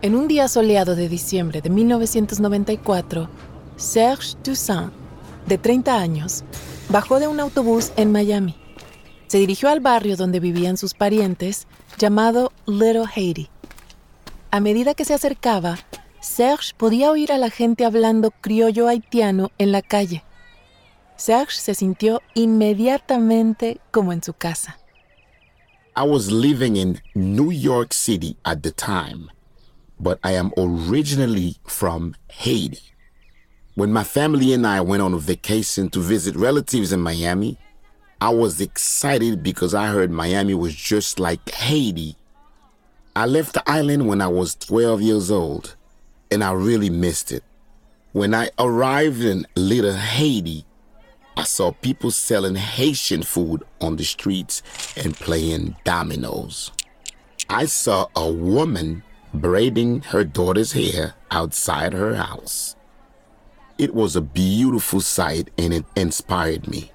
En un día soleado de diciembre de 1994, Serge Toussaint, de 30 años, bajó de un autobús en Miami. Se dirigió al barrio donde vivían sus parientes, llamado Little Haiti. A medida que se acercaba, Serge podía oír a la gente hablando criollo haitiano en la calle. Serge se sintió inmediatamente como en su casa. I was living in New York City at the time, but I am originally from Haiti. When my family and I went on a vacation to visit relatives in Miami, I was excited because I heard Miami was just like Haiti. I left the island when I was 12 years old, and I really missed it. When I arrived in Little Haiti, I saw people selling Haitian food on the streets and playing dominoes. I saw a woman braiding her daughter's hair outside her house. It was a beautiful sight and it inspired me.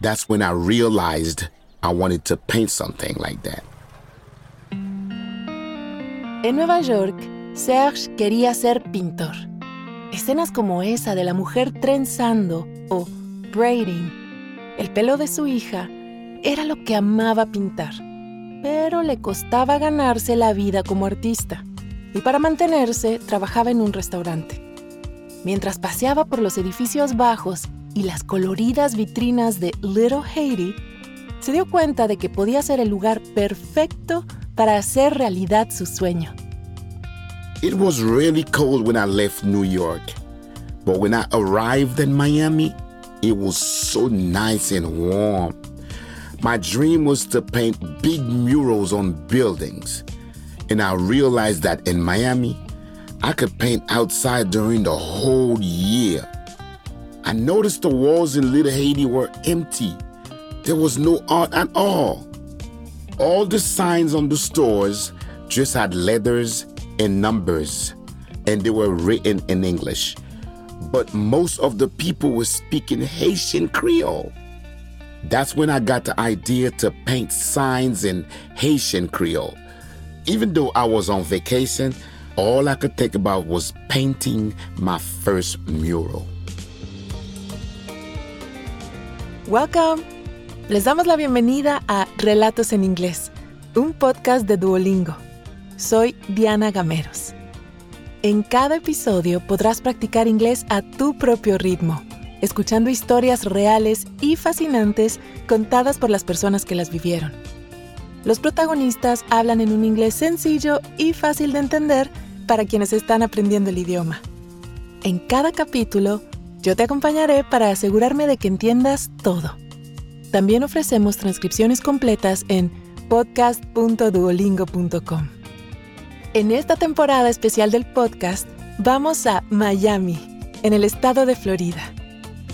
That's when I realized I wanted to paint something like that. En Nueva York, Serge quería ser pintor. Escenas como esa de la mujer trenzando o braiding el pelo de su hija era lo que amaba pintar, pero le costaba ganarse la vida como artista y para mantenerse trabajaba en un restaurante. Mientras paseaba por los edificios bajos y las coloridas vitrinas de Little Haiti, se dio cuenta de que podía ser el lugar perfecto para hacer realidad su sueño. It was really cold when I left New York, but when I arrived in Miami, it was so nice and warm. My dream was to paint big murals on buildings, and I realized that in Miami, I could paint outside during the whole year. I noticed the walls in Little Haiti were empty. There was no art at all. All the signs on the stores just had letters and numbers, and they were written in English. But most of the people were speaking Haitian Creole. That's when I got the idea to paint signs in Haitian Creole. Even though I was on vacation, all I could think about was painting my first mural. Welcome. Les damos la bienvenida a Relatos en Inglés, un podcast de Duolingo. Soy Diana Gameros. En cada episodio podrás practicar inglés a tu propio ritmo, escuchando historias reales y fascinantes contadas por las personas que las vivieron. Los protagonistas hablan en un inglés sencillo y fácil de entender para quienes están aprendiendo el idioma. En cada capítulo, yo te acompañaré para asegurarme de que entiendas todo. También ofrecemos transcripciones completas en podcast.duolingo.com. En esta temporada especial del podcast, vamos a Miami, en el estado de Florida,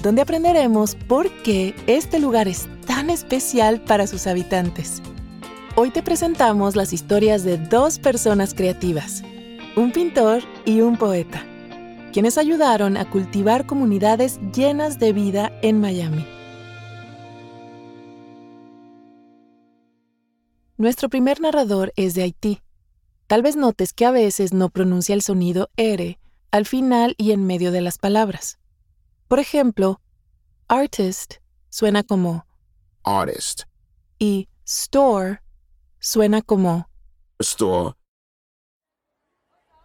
donde aprenderemos por qué este lugar es tan especial para sus habitantes. Hoy te presentamos las historias de dos personas creativas, un pintor y un poeta, quienes ayudaron a cultivar comunidades llenas de vida en Miami. Nuestro primer narrador es de Haití. Tal vez notes que a veces no pronuncia el sonido R al final y en medio de las palabras. Por ejemplo, artist suena como Artist, y store suena como store,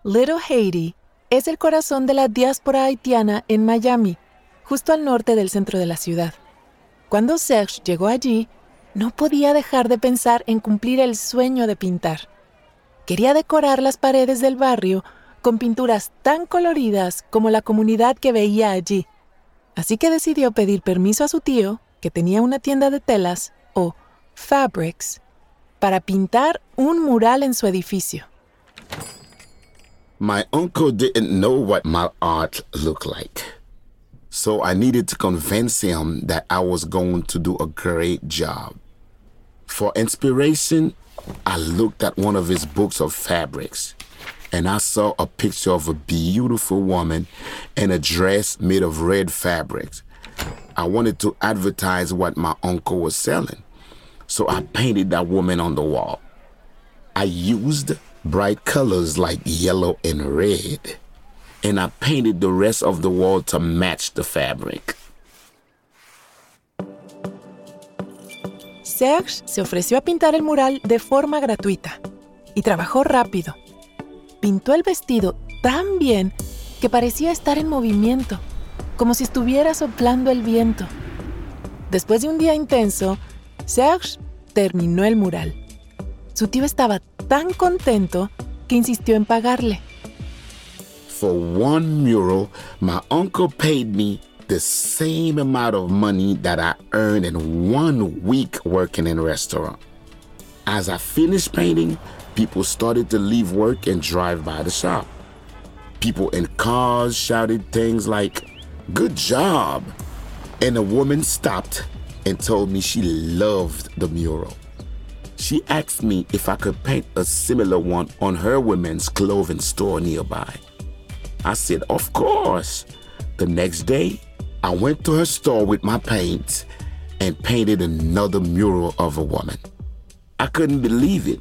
Little Haiti es el corazón de la diáspora haitiana en Miami, justo al norte del centro de la ciudad. Cuando Serge llegó allí, no podía dejar de pensar en cumplir el sueño de pintar. Quería decorar las paredes del barrio con pinturas tan coloridas como la comunidad que veía allí. Así que decidió pedir permiso a su tío, que tenía una tienda de telas, o fabrics, para pintar un mural en su edificio. My uncle didn't know what my art looked like. So I needed to convince him that I was going to do a great job. For inspiration, I looked at one of his books of fabrics and I saw a picture of a beautiful woman in a dress made of red fabrics. I wanted to advertise what my uncle was selling. So I painted that woman on the wall. I used bright colors like yellow and red, and I painted the rest of the wall to match the fabric. Serge se ofreció a pintar el mural de forma gratuita y trabajó rápido. Pintó el vestido tan bien que parecía estar en movimiento, como si estuviera soplando el viento. Después de un día intenso, Serge terminó el mural. Su tío estaba tan contento que insistió en pagarle. For one mural, my uncle paid me the same amount of money that I earned in one week working in a restaurant. As I finished painting, people started to leave work and drive by the shop. People in cars shouted things like, Good job! And a woman stopped and told me she loved the mural. She asked me if I could paint a similar one on her women's clothing store nearby. I said, Of course. The next day, I went to her store with my paints and painted another mural of a woman. I couldn't believe it.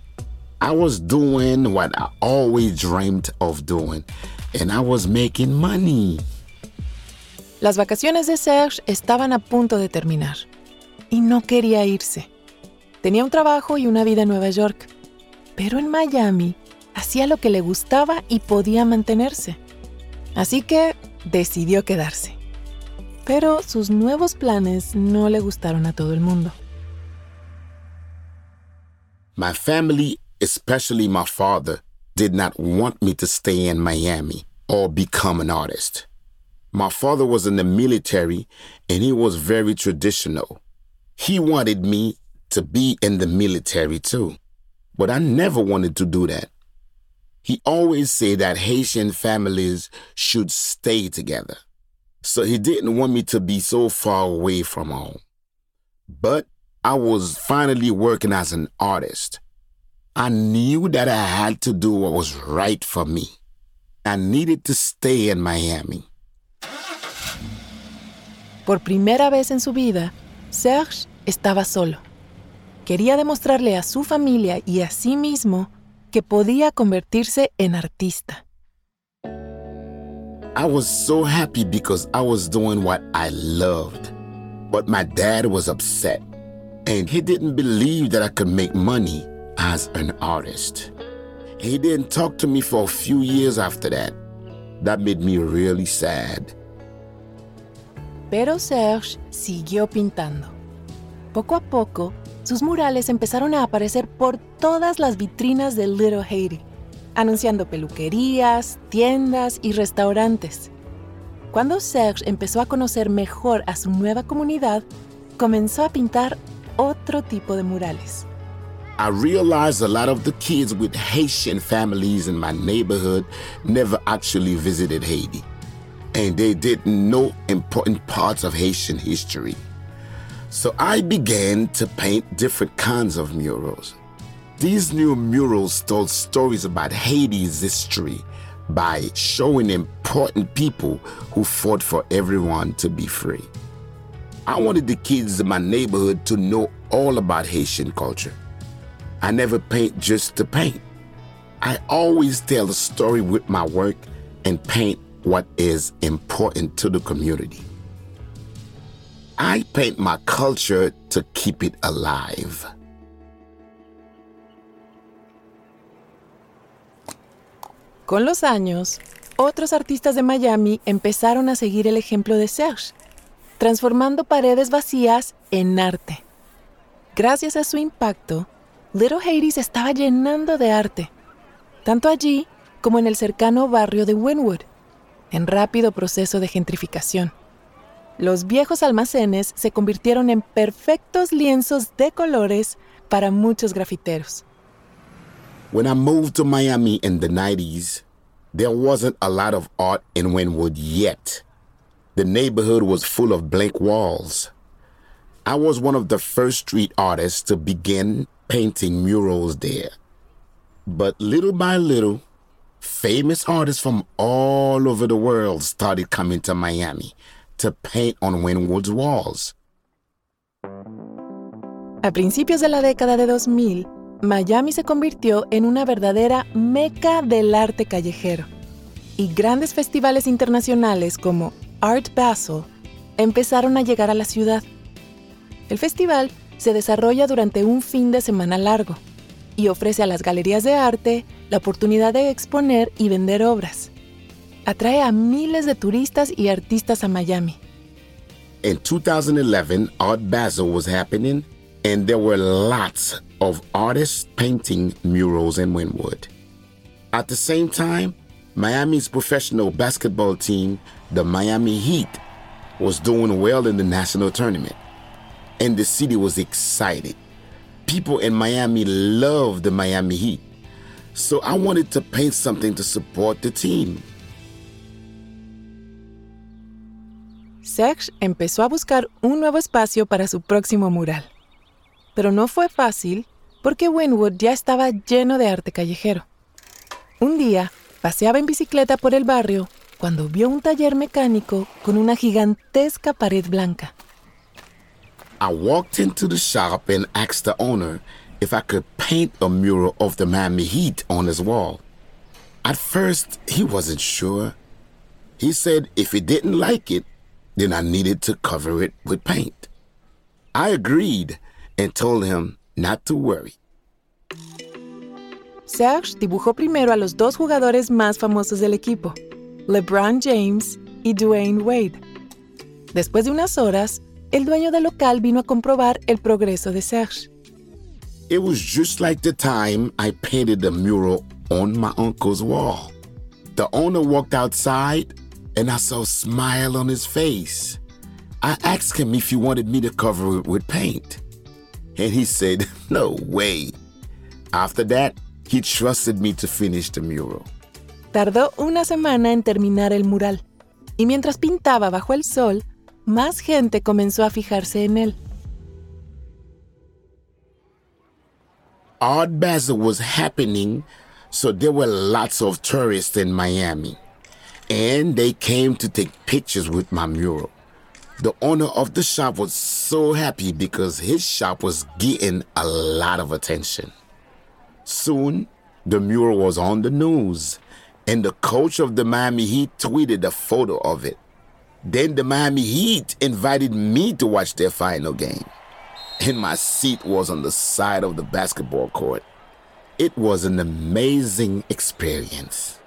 I was doing what I always dreamed of doing, and I was making money. Las vacaciones de Serge estaban a punto de terminar y no quería irse. Tenía un trabajo y una vida en Nueva York, pero en Miami hacía lo que le gustaba y podía mantenerse. Así que decidió quedarse. Pero sus nuevos planes no le gustaron a todo el mundo. My family, especially my father, did not want me to stay in Miami or become an artist. My father was in the military and he was very traditional. He wanted me to be in the military too, but I never wanted to do that. He always said that Haitian families should stay together. So he didn't want me to be so far away from home. But I was finally working as an artist. I knew that I had to do what was right for me. I needed to stay in Miami. Por primera vez en su vida, Serge estaba solo. Quería demostrarle a su familia y a sí mismo que podía convertirse en artista. I was so happy because I was doing what I loved. But my dad was upset, and he didn't believe that I could make money as an artist. He didn't talk to me for a few years after that. That made me really sad. Pero Serge siguió pintando. Poco a poco, sus murales empezaron a aparecer por todas las vitrinas de Little Haiti, anunciando peluquerías, tiendas y restaurantes. Cuando Serge empezó a conocer mejor a su nueva comunidad, comenzó a pintar otro tipo de murales. I realized a lot of the kids with Haitian families in my neighborhood never actually visited Haiti, and they didn't know important parts of Haitian history. So I began to paint different kinds of murals. These new murals told stories about Haiti's history by showing important people who fought for everyone to be free. I wanted the kids in my neighborhood to know all about Haitian culture. I never paint just to paint. I always tell a story with my work and paint what is important to the community. I paint my culture to keep it alive. Con los años, otros artistas de Miami empezaron a seguir el ejemplo de Serge, transformando paredes vacías en arte. Gracias a su impacto, Little Haiti se estaba llenando de arte, tanto allí como en el cercano barrio de Wynwood, en rápido proceso de gentrificación. Los viejos almacenes se convirtieron en perfectos lienzos de colores para muchos grafiteros. When I moved to Miami in the 90s, there wasn't a lot of art in Wynwood yet. The neighborhood was full of blank walls. I was one of the first street artists to begin painting murals there. But little by little, famous artists from all over the world started coming to Miami to paint on Wynwood's walls. A principios de la década de 2000, Miami se convirtió en una verdadera meca del arte callejero y grandes festivales internacionales como Art Basel empezaron a llegar a la ciudad. El festival se desarrolla durante un fin de semana largo y ofrece a las galerías de arte la oportunidad de exponer y vender obras. Atrae a miles de turistas y artistas a Miami. In 2011, Art Basel was happening, and there were lots of artists painting murals in Wynwood. At the same time, Miami's professional basketball team, the Miami Heat, was doing well in the national tournament, and the city was excited. People in Miami loved the Miami Heat, so I wanted to paint something to support the team. Serge empezó a buscar un nuevo espacio para su próximo mural. Pero no fue fácil porque Wynwood ya estaba lleno de arte callejero. Un día, paseaba en bicicleta por el barrio cuando vio un taller mecánico con una gigantesca pared blanca. I walked into the shop and asked the owner if I could paint a mural of the Miami Heat on his wall. At first, he wasn't sure. He said if he didn't like it, then I needed to cover it with paint. I agreed and told him not to worry. Serge dibujó primero a los dos jugadores más famosos del equipo, LeBron James y Dwayne Wade. Después de unas horas, el dueño del local vino a comprobar el progreso de Serge. It was just like the time I painted the mural on my uncle's wall. The owner walked outside and I saw a smile on his face. I asked him if he wanted me to cover it with paint. And he said, No way. After that, he trusted me to finish the mural. Tardó una semana en terminar el mural, y mientras pintaba bajo el sol, más gente comenzó a fijarse en él. Art Basel was happening, so there were lots of tourists in Miami. And they came to take pictures with my mural. The owner of the shop was so happy because his shop was getting a lot of attention. Soon, the mural was on the news, and the coach of the Miami Heat tweeted a photo of it. Then the Miami Heat invited me to watch their final game, and my seat was on the side of the basketball court. It was an amazing experience.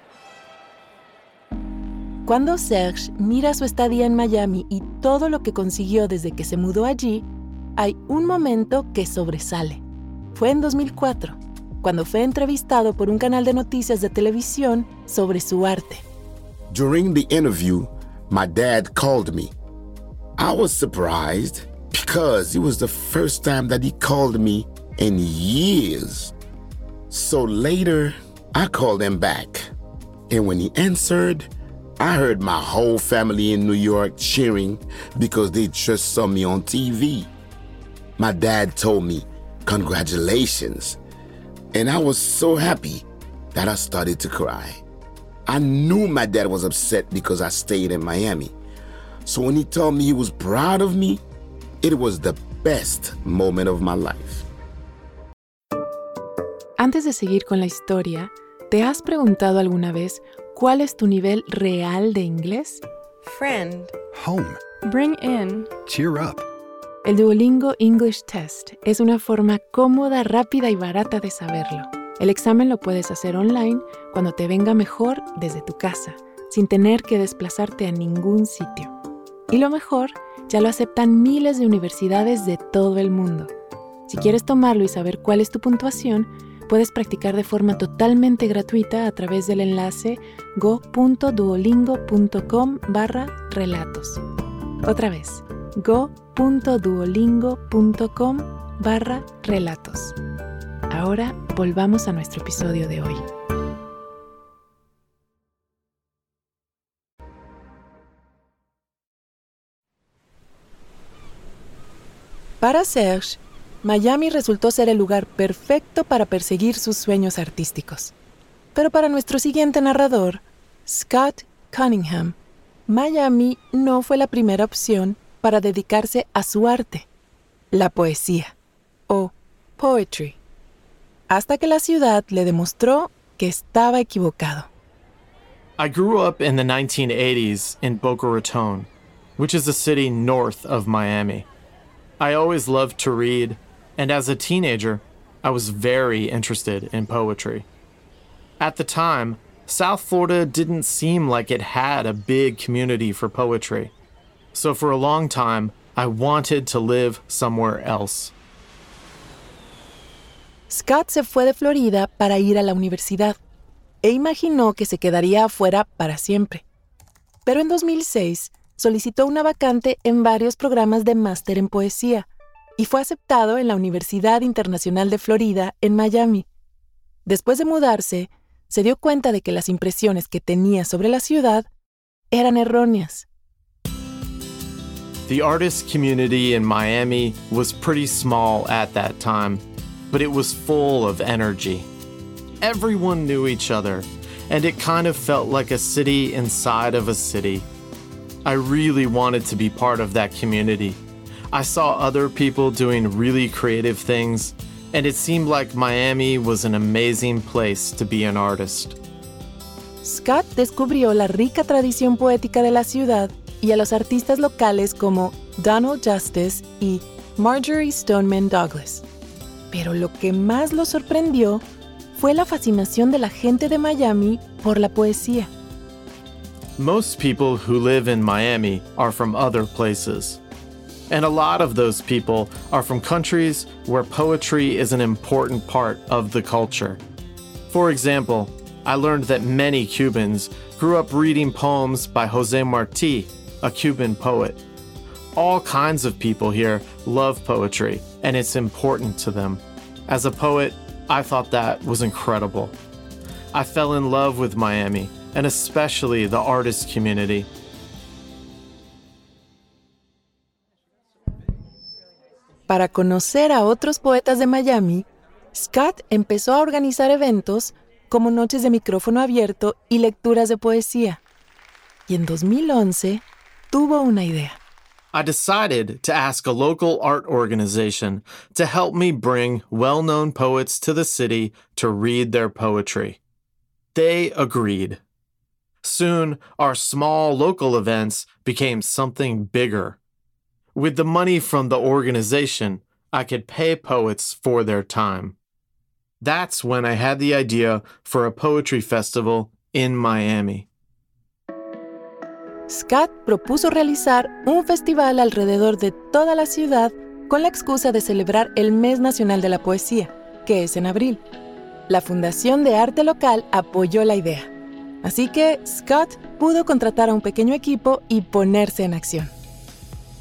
Cuando Serge mira su estadía en Miami y todo lo que consiguió desde que se mudó allí, hay un momento que sobresale. Fue en 2004, cuando fue entrevistado por un canal de noticias de televisión sobre su arte. During the interview, my dad called me. I was surprised because it was the first time that he called me in years. So later, I called him back. And when he answered, I heard my whole family in New York cheering because they just saw me on TV. My dad told me, Congratulations. And I was so happy that I started to cry. I knew my dad was upset because I stayed in Miami. So when he told me he was proud of me, it was the best moment of my life. Antes de seguir con la historia, ¿te has preguntado alguna vez cuál es tu nivel real de inglés? Friend. Home. Bring in. Cheer up. El Duolingo English Test es una forma cómoda, rápida y barata de saberlo. El examen lo puedes hacer online cuando te venga mejor desde tu casa, sin tener que desplazarte a ningún sitio. Y lo mejor, ya lo aceptan miles de universidades de todo el mundo. Si quieres tomarlo y saber cuál es tu puntuación, puedes practicar de forma totalmente gratuita a través del enlace go.duolingo.com barra relatos. Otra vez, go.duolingo.com barra relatos. Ahora volvamos a nuestro episodio de hoy. Para Serge, Miami resultó ser el lugar perfecto para perseguir sus sueños artísticos. Pero para nuestro siguiente narrador, Scott Cunningham, Miami no fue la primera opción para dedicarse a su arte, la poesía o poetry. Hasta que la ciudad le demostró que estaba equivocado. I grew up in the 1980s in Boca Raton, which is a city north of Miami. I always loved to read, and as a teenager, I was very interested in poetry. At the time, South Florida didn't seem like it had a big community for poetry. So for a long time, I wanted to live somewhere else. Scott se fue de Florida para ir a la universidad e imaginó que se quedaría afuera para siempre. Pero en 2006 solicitó una vacante en varios programas de máster en poesía y fue aceptado en la Universidad Internacional de Florida en Miami. Después de mudarse, se dio cuenta de que las impresiones que tenía sobre la ciudad eran erróneas. The artist community in Miami was pretty small at that time, but it was full of energy. Everyone knew each other, and it kind of felt like a city inside of a city. I really wanted to be part of that community. I saw other people doing really creative things, and it seemed like Miami was an amazing place to be an artist. Scott descubrió la rica tradición poética de la ciudad y a los artistas locales como Donald Justice y Marjorie Stoneman Douglas. Pero lo que más lo sorprendió fue la fascinación de la gente de Miami por la poesía. Most people who live in Miami are from other places. And a lot of those people are from countries where poetry is an important part of the culture. For example, I learned that many Cubans grew up reading poems by Jose Marti, a Cuban poet. All kinds of people here love poetry, and it's important to them. As a poet, I thought that was incredible. I fell in love with Miami, and especially the artist community. Para conocer a otros poetas de Miami, Scott empezó a organizar eventos como noches de micrófono abierto y lecturas de poesía. Y en 2011 tuvo una idea. I decided to ask a local art organization to help me bring well known poets to the city to read their poetry. They agreed. Soon, our small local events became something bigger. With the money from the organization, I could pay poets for their time. That's when I had the idea for a poetry festival in Miami. Scott propuso realizar un festival alrededor de toda la ciudad con la excusa de celebrar el Mes Nacional de la Poesía, que es en abril. La Fundación de Arte Local apoyó la idea. Así que Scott pudo contratar a un pequeño equipo y ponerse en acción.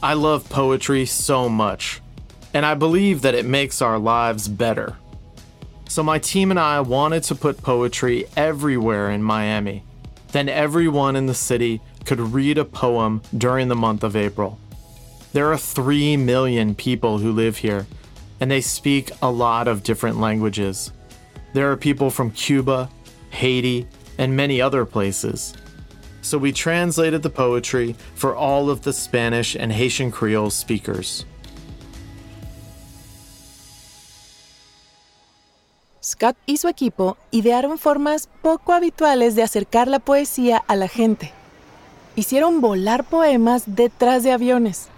I love poetry so much, and I believe that it makes our lives better. So, my team and I wanted to put poetry everywhere in Miami. Then, everyone in the city could read a poem during the month of April. There are 3 million people who live here, and they speak a lot of different languages. There are people from Cuba, Haiti, and many other places. So we translated the poetry for all of the Spanish and Haitian Creole speakers. Scott y su equipo idearon formas poco habituales de acercar la poesía a la gente. Hicieron volar poemas detrás de aviones,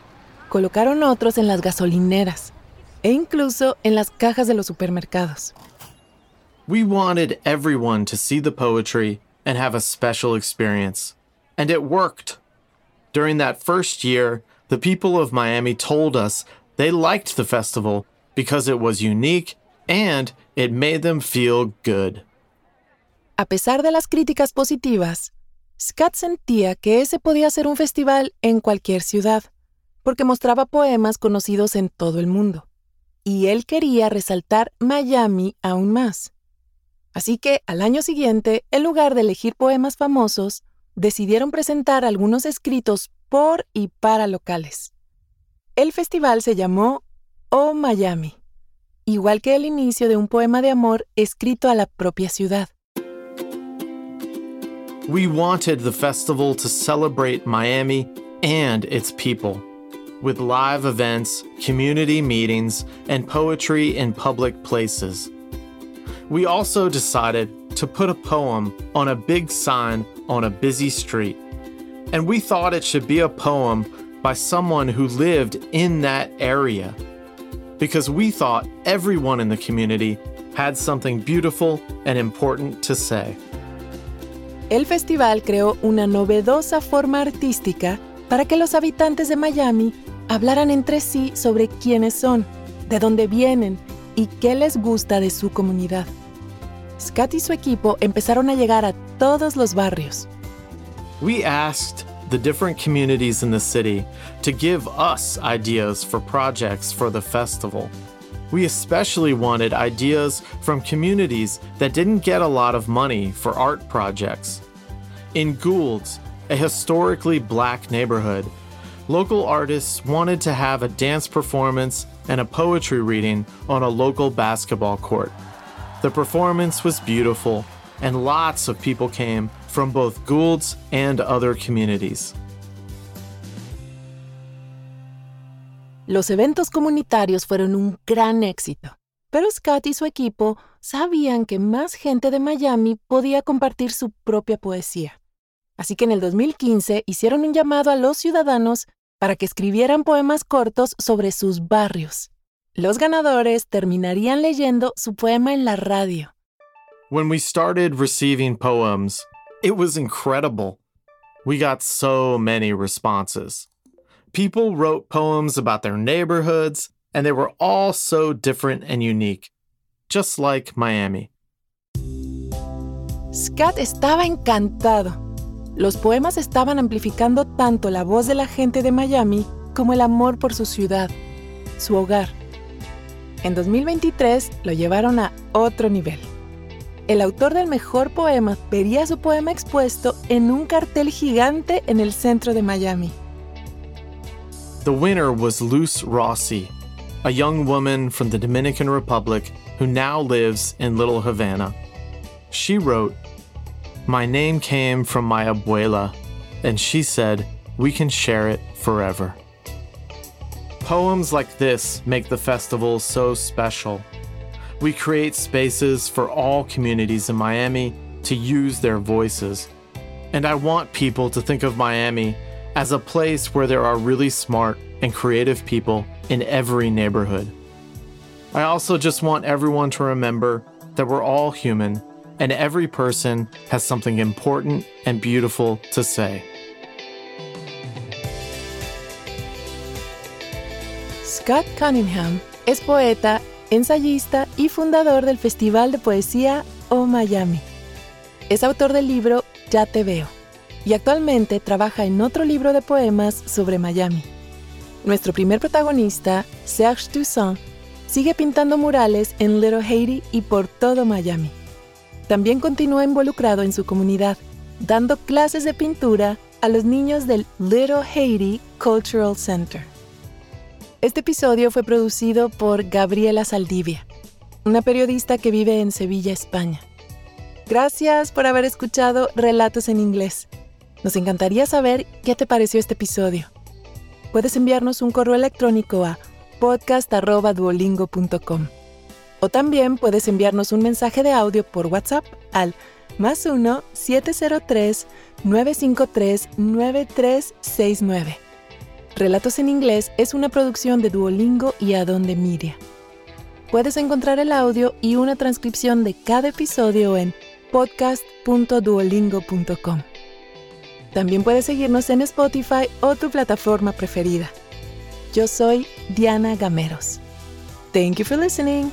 colocaron otros en las gasolineras e incluso en las cajas de los supermercados. We wanted everyone to see the poetry and have a special experience. And it worked. During that first year, the people of Miami told us they liked the festival because it was unique and it made them feel good. A pesar de las críticas positivas, Scott sentía que ese podía ser un festival en cualquier ciudad, porque mostraba poemas conocidos en todo el mundo. Y él quería resaltar Miami aún más. Así que al año siguiente, en lugar de elegir poemas famosos, decidieron presentar algunos escritos por y para locales. El festival se llamó Oh Miami, igual que el inicio de un poema de amor escrito a la propia ciudad. We wanted the festival to celebrate Miami and its people, with live events, community meetings, and poetry in public places. we also decided to put a poem on a big sign on a busy street. And we thought it should be a poem by someone who lived in that area. Because we thought everyone in the community had something beautiful and important to say. El festival creó una novedosa forma artística para que los habitantes de Miami hablaran entre sí sobre quiénes son, de dónde vienen y qué les gusta de su comunidad. Scott y su equipo empezaron a llegar a todos los barrios. We asked the different communities in the city to give us ideas for projects for the festival. We especially wanted ideas from communities that didn't get a lot of money for art projects. In Gould's, a historically black neighborhood, local artists wanted to have a dance performance and a poetry reading on a local basketball court. The performance was beautiful, and lots of people came from both Gould's and other communities. Los eventos comunitarios fueron un gran éxito, pero Scott y su equipo sabían que más gente de Miami podía compartir su propia poesía. Así que en el 2015 hicieron un llamado a los ciudadanos para que escribieran poemas cortos sobre sus barrios. Los ganadores terminarían leyendo su poema en la radio. When we started receiving poems, it was incredible. We got so many responses. People wrote poems about their neighborhoods, and they were all so different and unique, just like Miami. Scott estaba encantado. Los poemas estaban amplificando tanto la voz de la gente de Miami como el amor por su ciudad, su hogar. En 2023 lo llevaron a otro nivel. El autor del mejor poema vería su poema expuesto en un cartel gigante en el centro de Miami. The winner was Luz Rossi, a young woman from the Dominican Republic who now lives in Little Havana. She wrote, My name came from my abuela, and she said, We can share it forever. Poems like this make the festival so special. We create spaces for all communities in Miami to use their voices. And I want people to think of Miami as a place where there are really smart and creative people in every neighborhood. I also just want everyone to remember that we're all human and every person has something important and beautiful to say. Scott Cunningham es poeta, ensayista y fundador del Festival de Poesía O Miami. Es autor del libro Ya te veo y actualmente trabaja en otro libro de poemas sobre Miami. Nuestro primer protagonista, Serge Toussaint, sigue pintando murales en Little Haiti y por todo Miami. También continúa involucrado en su comunidad, dando clases de pintura a los niños del Little Haiti Cultural Center. Este episodio fue producido por Gabriela Saldivia, una periodista que vive en Sevilla, España. Gracias por haber escuchado Relatos en Inglés. Nos encantaría saber qué te pareció este episodio. Puedes enviarnos un correo electrónico a podcast.duolingo.com o también puedes enviarnos un mensaje de audio por WhatsApp al más 1-703-953-9369. Relatos en Inglés es una producción de Duolingo y Adonde Media. Puedes encontrar el audio y una transcripción de cada episodio en podcast.duolingo.com. También puedes seguirnos en Spotify o tu plataforma preferida. Yo soy Diana Gameros. Thank you for listening.